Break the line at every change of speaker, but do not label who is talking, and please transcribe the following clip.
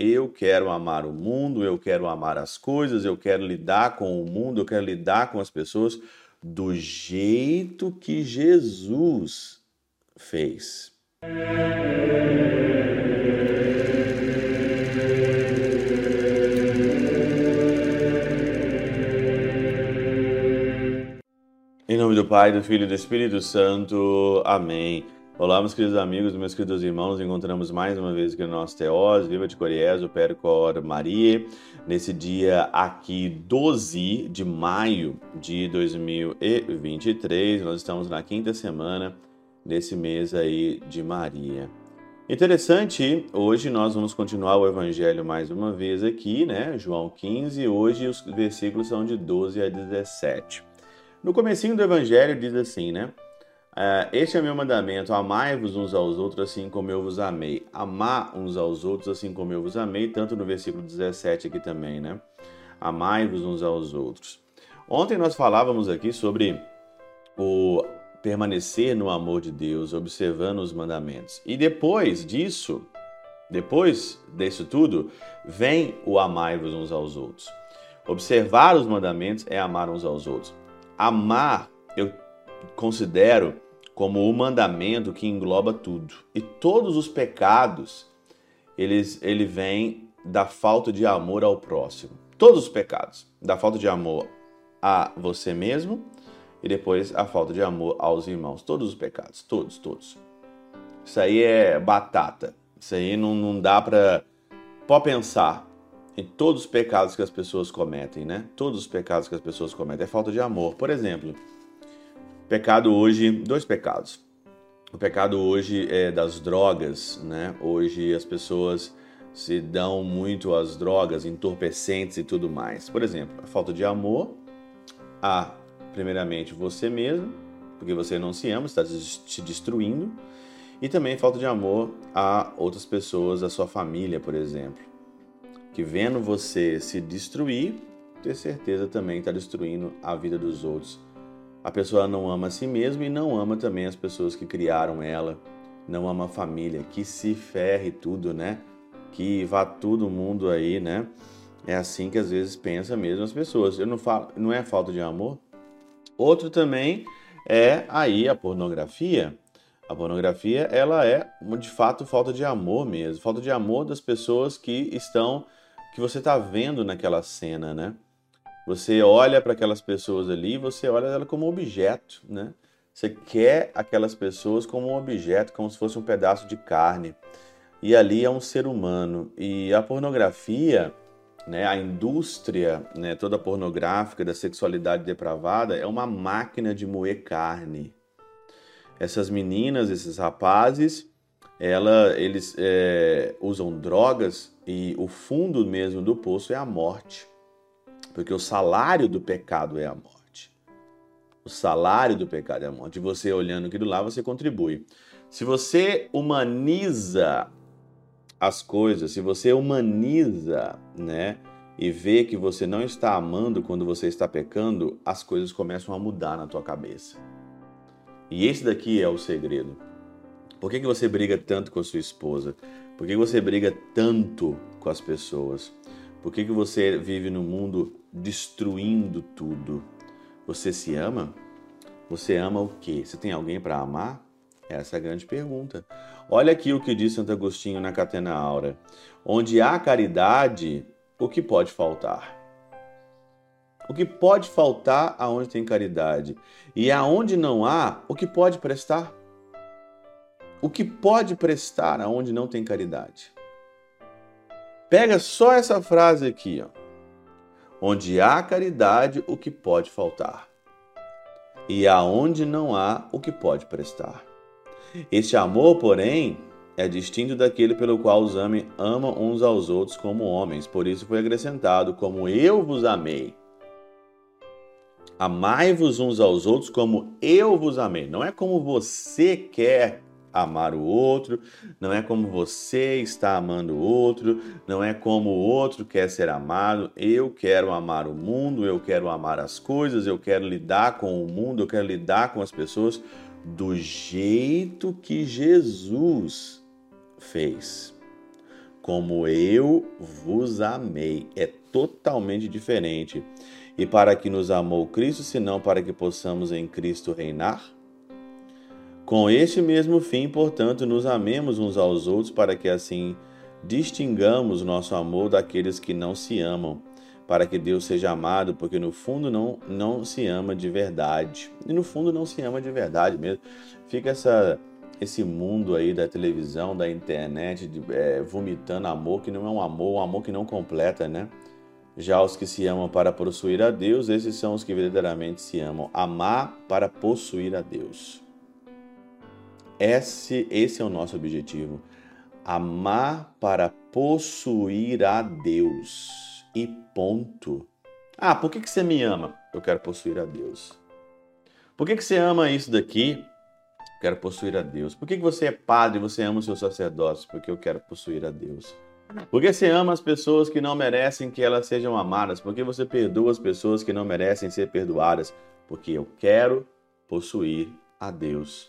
Eu quero amar o mundo, eu quero amar as coisas, eu quero lidar com o mundo, eu quero lidar com as pessoas do jeito que Jesus fez. Em nome do Pai, do Filho e do Espírito Santo. Amém. Olá, meus queridos amigos, meus queridos irmãos, nos encontramos mais uma vez aqui no nosso Teós, Viva de Coriés, o Percor Maria, nesse dia aqui 12 de maio de 2023, nós estamos na quinta semana desse mês aí de Maria. Interessante, hoje nós vamos continuar o Evangelho mais uma vez aqui, né? João 15, hoje os versículos são de 12 a 17. No comecinho do Evangelho diz assim, né? É, este é meu mandamento, amai-vos uns aos outros assim como eu vos amei. Amar uns aos outros assim como eu vos amei, tanto no versículo 17 aqui também, né? Amai-vos uns aos outros. Ontem nós falávamos aqui sobre o permanecer no amor de Deus, observando os mandamentos. E depois disso, depois disso tudo, vem o amai-vos uns aos outros. Observar os mandamentos é amar uns aos outros. Amar, eu considero como o mandamento que engloba tudo. E todos os pecados, eles, ele vem da falta de amor ao próximo. Todos os pecados, da falta de amor a você mesmo e depois a falta de amor aos irmãos. Todos os pecados, todos, todos. Isso aí é batata. Isso aí não, não dá para pode pensar em todos os pecados que as pessoas cometem, né? Todos os pecados que as pessoas cometem. É falta de amor. Por exemplo, pecado hoje, dois pecados. O pecado hoje é das drogas, né? Hoje as pessoas se dão muito às drogas, entorpecentes e tudo mais. Por exemplo, a falta de amor, a primeiramente você mesmo, porque você não se ama, está se destruindo, e também falta de amor a outras pessoas, a sua família, por exemplo que vendo você se destruir, ter certeza também está destruindo a vida dos outros. A pessoa não ama a si mesma e não ama também as pessoas que criaram ela, não ama a família, que se ferre tudo, né? Que vá todo mundo aí, né? É assim que às vezes pensa mesmo as pessoas. Eu não falo, não é falta de amor. Outro também é aí a pornografia. A pornografia, ela é de fato falta de amor mesmo, falta de amor das pessoas que estão que você está vendo naquela cena, né? Você olha para aquelas pessoas ali, você olha ela como objeto, né? Você quer aquelas pessoas como um objeto, como se fosse um pedaço de carne. E ali é um ser humano. E a pornografia, né, a indústria né, toda pornográfica da sexualidade depravada é uma máquina de moer carne. Essas meninas, esses rapazes, ela, eles é, usam drogas e o fundo mesmo do poço é a morte. Porque o salário do pecado é a morte. O salário do pecado é a morte. E você olhando aquilo lá, você contribui. Se você humaniza as coisas, se você humaniza, né, e vê que você não está amando quando você está pecando, as coisas começam a mudar na tua cabeça. E esse daqui é o segredo. Por que, que você briga tanto com a sua esposa? Por que você briga tanto com as pessoas? Por que, que você vive no mundo destruindo tudo? Você se ama? Você ama o quê? Você tem alguém para amar? Essa é a grande pergunta. Olha aqui o que diz Santo Agostinho na Catena Aura. Onde há caridade, o que pode faltar? O que pode faltar aonde tem caridade? E aonde não há, o que pode prestar? o que pode prestar aonde não tem caridade. Pega só essa frase aqui, ó. Onde há caridade, o que pode faltar? E aonde não há, o que pode prestar? Este amor, porém, é distinto daquele pelo qual os homens amam uns aos outros como homens. Por isso foi acrescentado: como eu vos amei. Amai-vos uns aos outros como eu vos amei. Não é como você quer amar o outro, não é como você está amando o outro, não é como o outro quer ser amado. Eu quero amar o mundo, eu quero amar as coisas, eu quero lidar com o mundo, eu quero lidar com as pessoas do jeito que Jesus fez. como eu vos amei. É totalmente diferente. E para que nos amou Cristo, senão para que possamos em Cristo reinar? Com este mesmo fim, portanto, nos amemos uns aos outros, para que assim distingamos nosso amor daqueles que não se amam, para que Deus seja amado, porque no fundo não, não se ama de verdade. E no fundo não se ama de verdade mesmo. Fica essa, esse mundo aí da televisão, da internet, de, é, vomitando amor que não é um amor, um amor que não completa, né? Já os que se amam para possuir a Deus, esses são os que verdadeiramente se amam. Amar para possuir a Deus. Esse, esse é o nosso objetivo. Amar para possuir a Deus. E ponto. Ah, por que, que você me ama? Eu quero possuir a Deus. Por que, que você ama isso daqui? Eu quero possuir a Deus. Por que, que você é padre e você ama o seu sacerdócio? Porque eu quero possuir a Deus. Por que você ama as pessoas que não merecem que elas sejam amadas? Por que você perdoa as pessoas que não merecem ser perdoadas? Porque eu quero possuir a Deus.